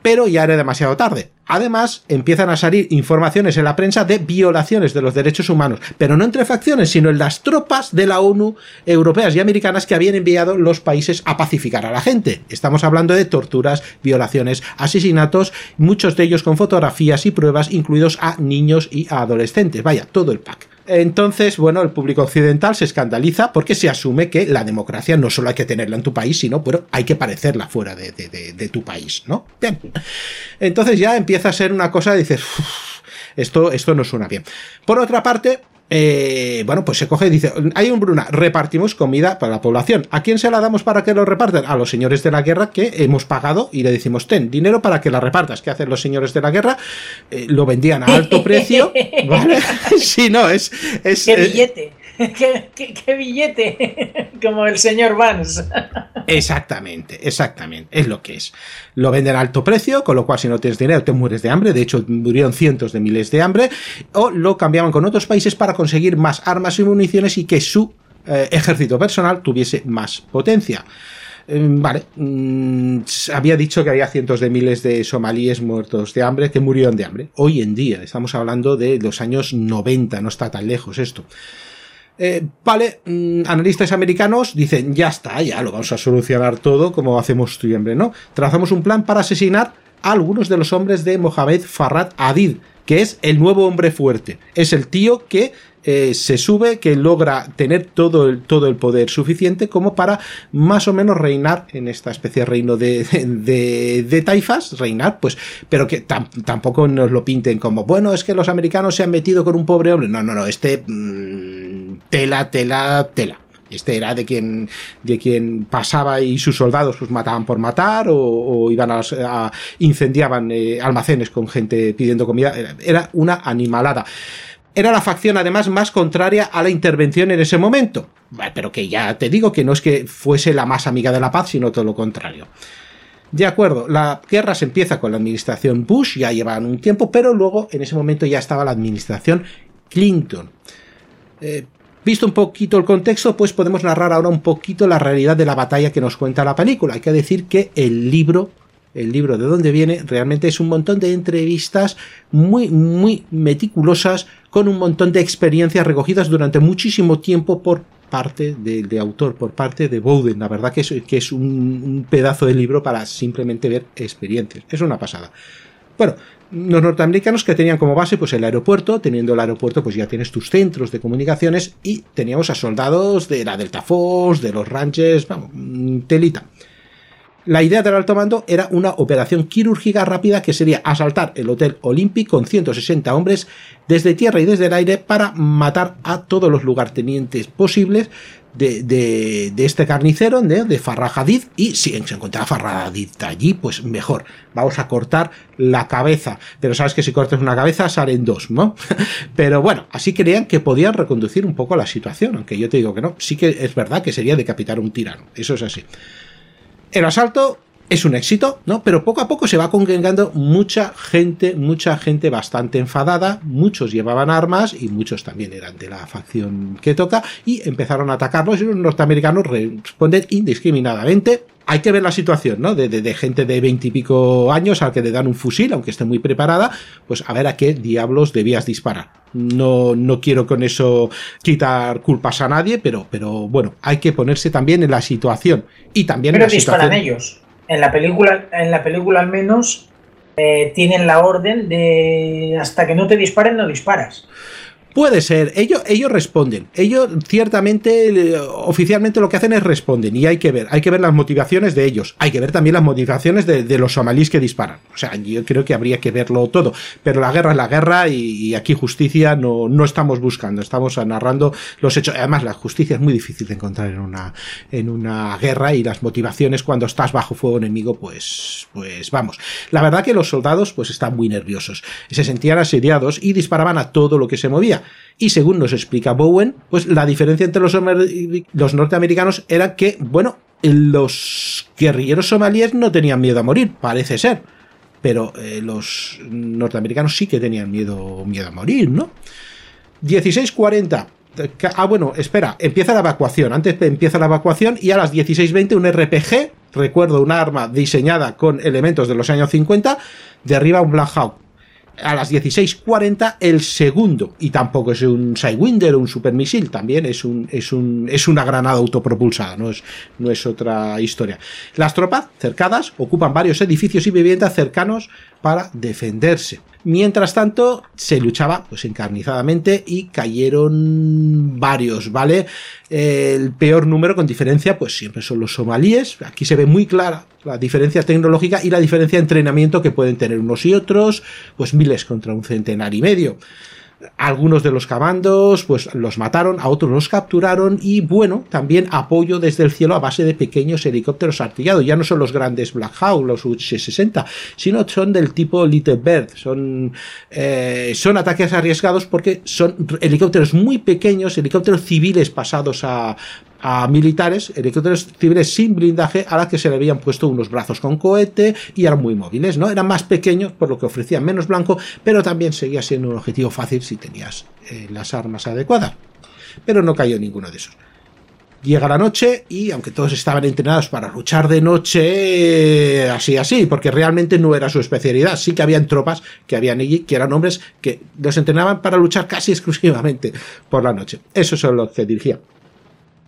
pero ya era demasiado tarde. Además, empiezan a salir informaciones en la prensa de violaciones de los derechos humanos, pero no entre facciones, sino en las tropas de la ONU europeas y americanas que habían enviado los países a pacificar a la gente. Estamos hablando de torturas, violaciones, asesinatos, muchos de ellos con fotografías y pruebas, incluidos a niños y a adolescentes. Vaya, todo el pack. Entonces, bueno, el público occidental se escandaliza porque se asume que la democracia no solo hay que tenerla en tu país, sino pero hay que parecerla fuera de, de- tu país, ¿no? Bien. Entonces ya empieza a ser una cosa, dices, "Uf, esto, esto no suena bien. Por otra parte, eh, bueno, pues se coge y dice, hay un Bruna, repartimos comida para la población. ¿A quién se la damos para que lo repartan? A los señores de la guerra que hemos pagado y le decimos, ten dinero para que la repartas. ¿Qué hacen los señores de la guerra? Eh, lo vendían a alto precio, ¿vale? Sí, no, es... es ¡Qué eh, billete! ¿Qué, billete! Como el señor Vance. Exactamente, exactamente, es lo que es. Lo venden a alto precio, con lo cual si no tienes dinero te mueres de hambre, de hecho murieron cientos de miles de hambre, o lo cambiaban con otros países para conseguir más armas y municiones y que su eh, ejército personal tuviese más potencia. Eh, Vale, mm, había dicho que había cientos de miles de somalíes muertos de hambre que murieron de hambre. Hoy en día, estamos hablando de los años 90, no está tan lejos esto. Eh, vale, mm, analistas americanos dicen, ya está, ya lo vamos a solucionar todo como hacemos siempre, ¿no? Trazamos un plan para asesinar a algunos de los hombres de Mohamed Farrad Adid, que es el nuevo hombre fuerte. Es el tío que eh, se sube, que logra tener todo el, todo el poder suficiente como para más o menos reinar en esta especie de reino de, de, de taifas, reinar, pues, pero que tampoco nos lo pinten como, bueno, es que los americanos se han metido con un pobre hombre. No, no, no, este mm, tela, tela, tela. Este era de quien, de quien pasaba y sus soldados pues mataban por matar o, iban a, incendiaban eh, almacenes con gente pidiendo comida. Era una animalada era la facción además más contraria a la intervención en ese momento. Pero que ya te digo que no es que fuese la más amiga de la paz, sino todo lo contrario. De acuerdo, la guerra se empieza con la administración Bush, ya llevaban un tiempo, pero luego en ese momento ya estaba la administración Clinton. Eh, visto un poquito el contexto, pues podemos narrar ahora un poquito la realidad de la batalla que nos cuenta la película. Hay que decir que el libro el libro de dónde viene, realmente es un montón de entrevistas muy, muy meticulosas, con un montón de experiencias recogidas durante muchísimo tiempo por parte de autor, por parte de Bowden. La verdad que es, que es un, pedazo de libro para simplemente ver experiencias. Es una pasada. Bueno, los norteamericanos que tenían como base pues el aeropuerto, teniendo el aeropuerto pues ya tienes tus centros de comunicaciones y teníamos a soldados de la Delta Force, de los ranches, vamos, telita. La idea del alto mando era una operación quirúrgica rápida que sería asaltar el Hotel Olympic con 160 hombres desde tierra y desde el aire para matar a todos los lugartenientes posibles de, este carnicero, de, de Farrah Hadid, y si se encontraba Farrah Hadid allí, pues mejor, vamos a cortar la cabeza, pero sabes que si cortas una cabeza salen dos, ¿no? pero bueno, así creían que podían reconducir un poco la situación, aunque yo te digo que no, sí que es verdad que sería decapitar a un tirano, eso es así. El asalto es un éxito, ¿no? Pero poco a poco se va congregando mucha gente, mucha gente bastante enfadada, muchos llevaban armas y muchos también eran de la facción que toca y empezaron a atacarlos y los norteamericanos responden indiscriminadamente. Hay que ver la situación, ¿no? De, de, gente de veintipico años al que le dan un fusil, aunque esté muy preparada, pues a ver a qué diablos debías disparar. No, no quiero con eso quitar culpas a nadie, pero, pero bueno, hay que ponerse también en la situación. Y también pero en la disparan ellos. En la película, en la película al menos, eh, tienen la orden de hasta que no te disparen, no disparas. Puede ser, ellos, ellos responden. Ellos ciertamente, oficialmente lo que hacen es responden y hay que ver, hay que ver las motivaciones de ellos. Hay que ver también las motivaciones de, los somalíes que disparan. O sea, yo creo que habría que verlo todo. Pero la guerra es la guerra y, aquí justicia no, no estamos buscando, estamos narrando los hechos. Además, la justicia es muy difícil de encontrar en una, en una guerra y las motivaciones cuando estás bajo fuego enemigo, pues, pues vamos. La verdad que los soldados pues están muy nerviosos. Se sentían asediados y disparaban a todo lo que se movía. Y según nos explica Bowen, pues la diferencia entre los, los norteamericanos era que, bueno, los guerrilleros somalíes no tenían miedo a morir, parece ser. Pero eh, los norteamericanos sí que tenían miedo, miedo a morir, ¿no? 16.40. Ah, bueno, espera, empieza la evacuación. Antes empieza la evacuación y a las 16.20 un RPG, recuerdo un arma diseñada con elementos de los años 50, derriba un Black Hawk a las 16.40 el segundo, y tampoco es un Sidewinder o un supermisil, también es, un, es, un, es una granada autopropulsada, no es, no es otra historia. Las tropas cercadas ocupan varios edificios y viviendas cercanos para defenderse. Mientras tanto, se luchaba pues encarnizadamente y cayeron varios, ¿vale? El peor número con diferencia, pues siempre son los somalíes. Aquí se ve muy clara la diferencia tecnológica y la diferencia de entrenamiento que pueden tener unos y otros, pues miles contra un centenar y medio algunos de los comandos pues los mataron, a otros los capturaron y bueno, también apoyo desde el cielo a base de pequeños helicópteros artillados. Ya no son los grandes Black Hawk, los UH-60, sino son del tipo Little Bird. Son, eh, son ataques arriesgados porque son helicópteros muy pequeños, helicópteros civiles pasados a, a militares, helicópteros civiles sin blindaje, a las que se le habían puesto unos brazos con cohete y eran muy móviles, ¿no? Eran más pequeños, por lo que ofrecían menos blanco, pero también seguía siendo un objetivo fácil si tenías eh, las armas adecuadas. Pero no cayó ninguno de esos. Llega la noche y aunque todos estaban entrenados para luchar de noche, eh, así así, porque realmente no era su especialidad, sí que habían tropas que habían allí, que eran hombres que los entrenaban para luchar casi exclusivamente por la noche. Eso es lo que dirigía.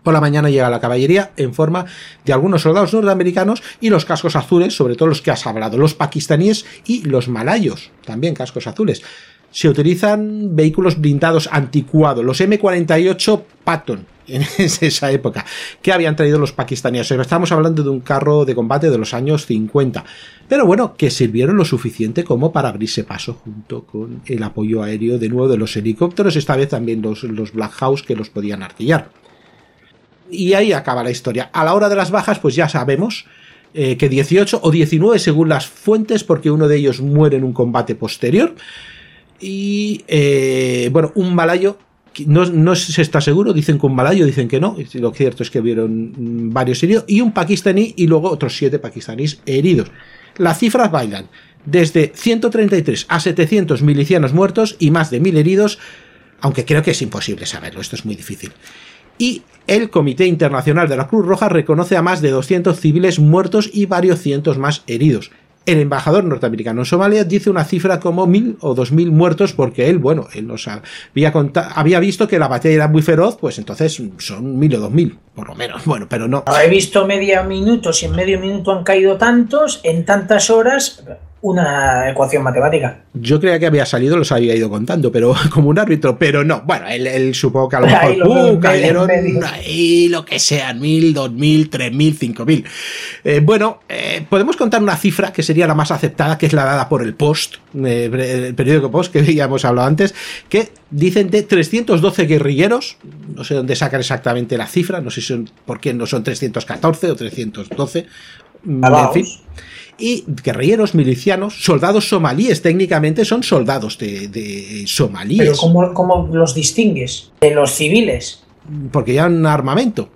Por la mañana llega la caballería en forma de algunos soldados norteamericanos y los cascos azules, sobre todo los que has hablado, los pakistaníes y los malayos, también cascos azules. Se utilizan vehículos blindados anticuados, los M48 Patton, en esa época, que habían traído los pakistaníes. Estamos hablando de un carro de combate de los años 50. Pero bueno, que sirvieron lo suficiente como para abrirse paso junto con el apoyo aéreo de nuevo de los helicópteros, esta vez también los, los Black House que los podían artillar. Y ahí acaba la historia. A la hora de las bajas, pues ya sabemos eh, que 18 o 19 según las fuentes, porque uno de ellos muere en un combate posterior. Y eh, bueno, un malayo no, no, se está seguro, dicen que un malayo, dicen que no, lo cierto es que vieron varios heridos, y un pakistaní y luego otros siete pakistaníes heridos. Las cifras bailan desde 133 a 700 milicianos muertos y más de mil heridos, aunque creo que es imposible saberlo, esto es muy difícil. Y el Comité Internacional de la Cruz Roja reconoce a más de 200 civiles muertos y varios cientos más heridos. El embajador norteamericano en Somalia dice una cifra como mil o dos mil muertos porque él, bueno, él nos había, había visto que la batalla era muy feroz, pues entonces son mil o dos mil, por lo menos. Bueno, pero no. He visto medio minuto, si en medio minuto han caído tantos, en tantas horas, una ecuación matemática. Yo creía que había salido, los había ido contando, pero como un árbitro, pero no. Bueno, él, supongo que a lo mejor uh, cayeron ahí lo que sean, mil, dos mil, tres mil, cinco mil. Eh, bueno, eh, podemos contar una cifra que sería la más aceptada, que es la dada por el Post, eh, el periódico Post, que ya hemos hablado antes, que dicen de 312 guerrilleros, no sé dónde sacan exactamente la cifra, no sé si son, por qué no son 314 o 312, en fin y guerrilleros milicianos, soldados somalíes, técnicamente son soldados de, somalíes. Pero ¿cómo, los distingues de los civiles? Porque ya han armamento.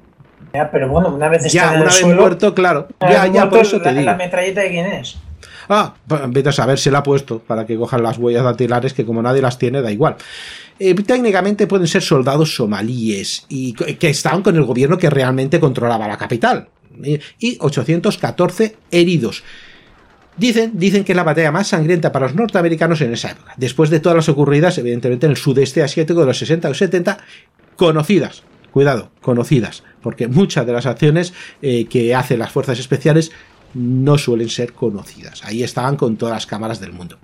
Ya, pero bueno, una vez ya, una vez muerto, claro. Ya, ya, por eso te digo. ¿La metralleta de quién es? Ah, pues, vete a saber, se la ha puesto para que cojan las huellas dactilares, que como nadie las tiene, da igual. Eh, técnicamente pueden ser soldados somalíes y que estaban con el gobierno que realmente controlaba la capital. Y 814 heridos. Dicen, dicen que es la batalla más sangrienta para los norteamericanos en esa época, después de todas las ocurridas, evidentemente, en el sudeste asiático de los 60 o 70, conocidas, cuidado, conocidas, porque muchas de las acciones eh, que hacen las fuerzas especiales no suelen ser conocidas. Ahí estaban con todas las cámaras del mundo.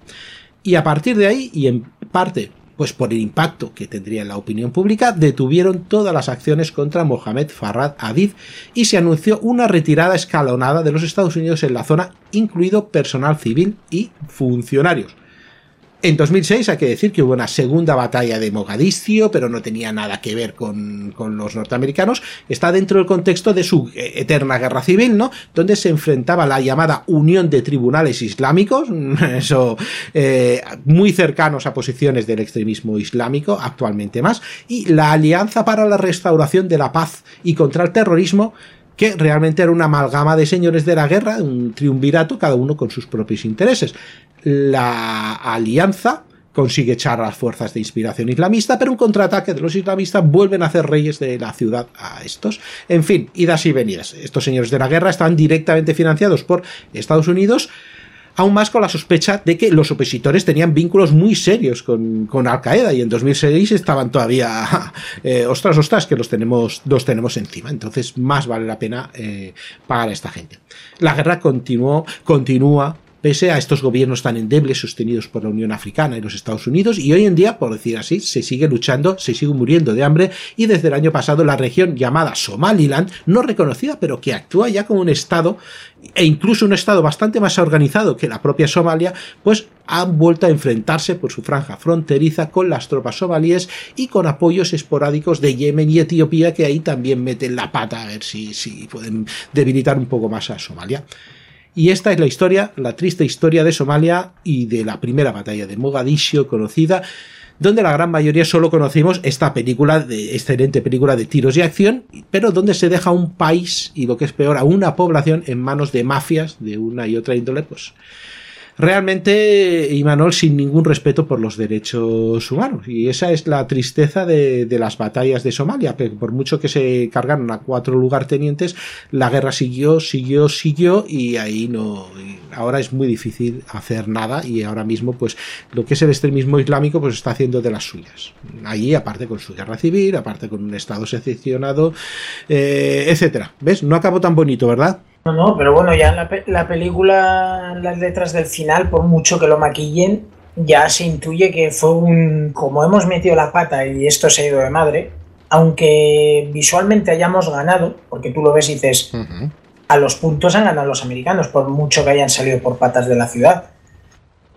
Y a partir de ahí, y en parte pues por el impacto que tendría en la opinión pública, detuvieron todas las acciones contra Mohamed Farrad Abid y se anunció una retirada escalonada de los Estados Unidos en la zona, incluido personal civil y funcionarios. En 2006 hay que decir que hubo una segunda batalla de Mogadiscio, pero no tenía nada que ver con, los norteamericanos. Está dentro del contexto de su eh, eterna guerra civil, ¿no? Donde se enfrentaba la llamada Unión de Tribunales Islámicos, eso, eh, muy cercanos a posiciones del extremismo islámico, actualmente más, y la Alianza para la Restauración de la Paz y contra el Terrorismo, que realmente era una amalgama de señores de la guerra, un triunvirato, cada uno con sus propios intereses la alianza consigue echar las fuerzas de inspiración islamista, pero un contraataque de los islamistas vuelven a hacer reyes de la ciudad a estos. En fin, idas y venidas. Estos señores de la guerra están directamente financiados por Estados Unidos, aún más con la sospecha de que los opositores tenían vínculos muy serios con, Al Qaeda y en 2006 estaban todavía, eh, ostras, ostras, que los tenemos, los tenemos encima. Entonces, más vale la pena eh, pagar a esta gente. La guerra continuó, continúa pese a estos gobiernos tan endebles sostenidos por la Unión Africana y los Estados Unidos, y hoy en día, por decir así, se sigue luchando, se sigue muriendo de hambre, y desde el año pasado la región llamada Somaliland, no reconocida, pero que actúa ya como un Estado, e incluso un Estado bastante más organizado que la propia Somalia, pues han vuelto a enfrentarse por su franja fronteriza con las tropas somalíes y con apoyos esporádicos de Yemen y Etiopía, que ahí también meten la pata a ver si, si pueden debilitar un poco más a Somalia. Y esta es la historia, la triste historia de Somalia y de la primera batalla de Mogadiscio conocida, donde la gran mayoría solo conocimos esta película, de, excelente película de tiros y acción, pero donde se deja un país y lo que es peor, a una población en manos de mafias de una y otra índole, pues realmente, Imanol, sin ningún respeto por los derechos humanos. Y esa es la tristeza de, las batallas de Somalia. Por mucho que se cargaron a cuatro lugartenientes, la guerra siguió, siguió, siguió y ahí no. Ahora es muy difícil hacer nada y ahora mismo, pues, lo que es el extremismo islámico, pues está haciendo de las suyas. Allí, aparte con su guerra civil, aparte con un Estado seccionado, eh, etcétera. ¿Ves? No acabó tan bonito, ¿verdad? No, no, pero bueno, ya la, la película, las letras del final, por mucho que lo maquillen, ya se intuye que fue un. Como hemos metido la pata y esto se ha ido de madre, aunque visualmente hayamos ganado, porque tú lo ves y dices, a los puntos han ganado los americanos, por mucho que hayan salido por patas de la ciudad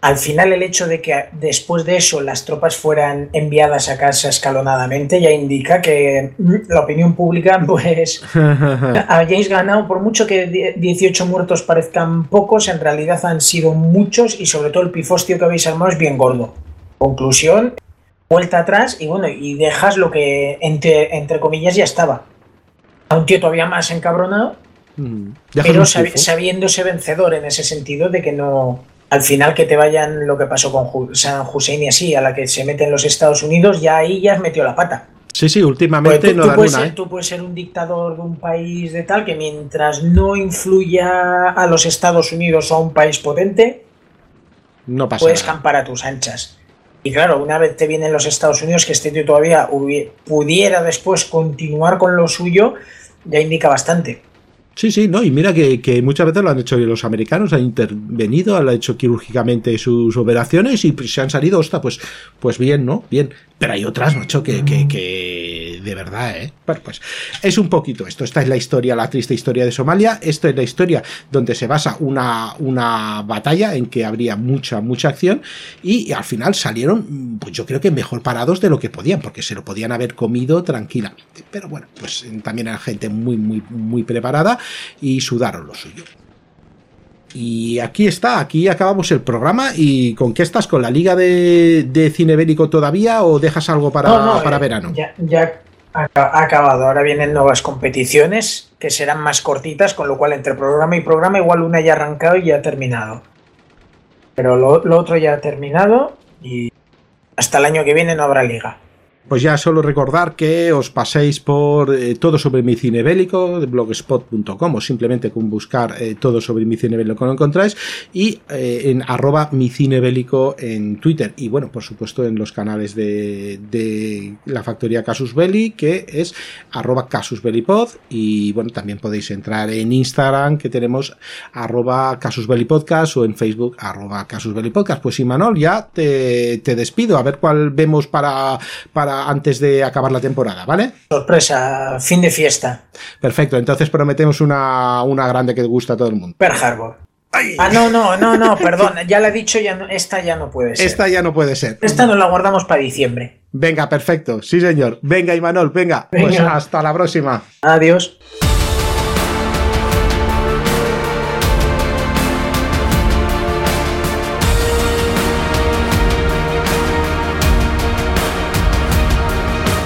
al final el hecho de que después de eso las tropas fueran enviadas a casa escalonadamente ya indica que mm, la opinión pública pues hayáis ganado por mucho que 18 muertos parezcan pocos, en realidad han sido muchos y sobre todo el pifostio que habéis armado es bien gordo. Conclusión, vuelta atrás y bueno, y dejas lo que entre, entre comillas ya estaba. A un tío todavía más encabronado, mm. pero sabiéndose vencedor en ese sentido de que no al final que te vayan lo que pasó con San Hussein y así, a la que se mete en los Estados Unidos, ya ahí ya has metido la pata. Sí, sí, últimamente tú, no puedes ser, ¿eh? tú puedes ser un dictador de un país de tal que mientras no influya a los Estados Unidos o a un país potente, no pasa puedes campar a tus anchas. Y claro, una vez te vienen los Estados Unidos, que este tío todavía pudiera después continuar con lo suyo, ya indica bastante. Sí, sí, no, y mira que, muchas veces lo han hecho los americanos, han intervenido, han hecho quirúrgicamente sus operaciones y se han salido, hostia, pues, pues bien, ¿no? Bien. Pero hay otras, macho, que, que, que de verdad, ¿eh? Bueno, pues es un poquito esto. Esta es la historia, la triste historia de Somalia. Esto es la historia donde se basa una, una batalla en que habría mucha, mucha acción y, al final salieron, pues yo creo que mejor parados de lo que podían, porque se lo podían haber comido tranquilamente. Pero bueno, pues también era gente muy, muy, muy preparada y sudaron lo suyo. Y aquí está, aquí acabamos el programa. ¿Y con qué estás? ¿Con la liga de, cine bélico todavía o dejas algo para, para eh, verano? Ya, ya ha, acabado. Ahora vienen nuevas competiciones que serán más cortitas, con lo cual entre programa y programa igual una ya ha arrancado y ya ha terminado. Pero lo, lo otro ya ha terminado y hasta el año que viene no habrá liga. Pues ya solo recordar que os paséis por eh, todo sobre mi cine bélico, de blogspot.com o simplemente con buscar eh, todo sobre mi cine bélico lo encontráis y eh, en arroba mi cine bélico en Twitter y bueno, por supuesto en los canales de, de la factoría Casus Belli que es arroba Casus Pod y bueno, también podéis entrar en Instagram que tenemos arroba Casus Belli Podcast o en Facebook arroba Casus Belli Podcast. Pues Imanol, ya te, te despido a ver cuál vemos para, para antes de acabar la temporada, ¿vale? Sorpresa, fin de fiesta. Perfecto, entonces prometemos una, una grande que gusta a todo el mundo. Pearl Harbor. Ah, no, no, no, no, perdón, ya la he dicho, ya no, esta ya no puede ser. Esta ya no puede ser. Esta nos la guardamos para diciembre. Venga, perfecto, sí señor. Venga, Imanol, venga. venga. Pues hasta la próxima. Adiós.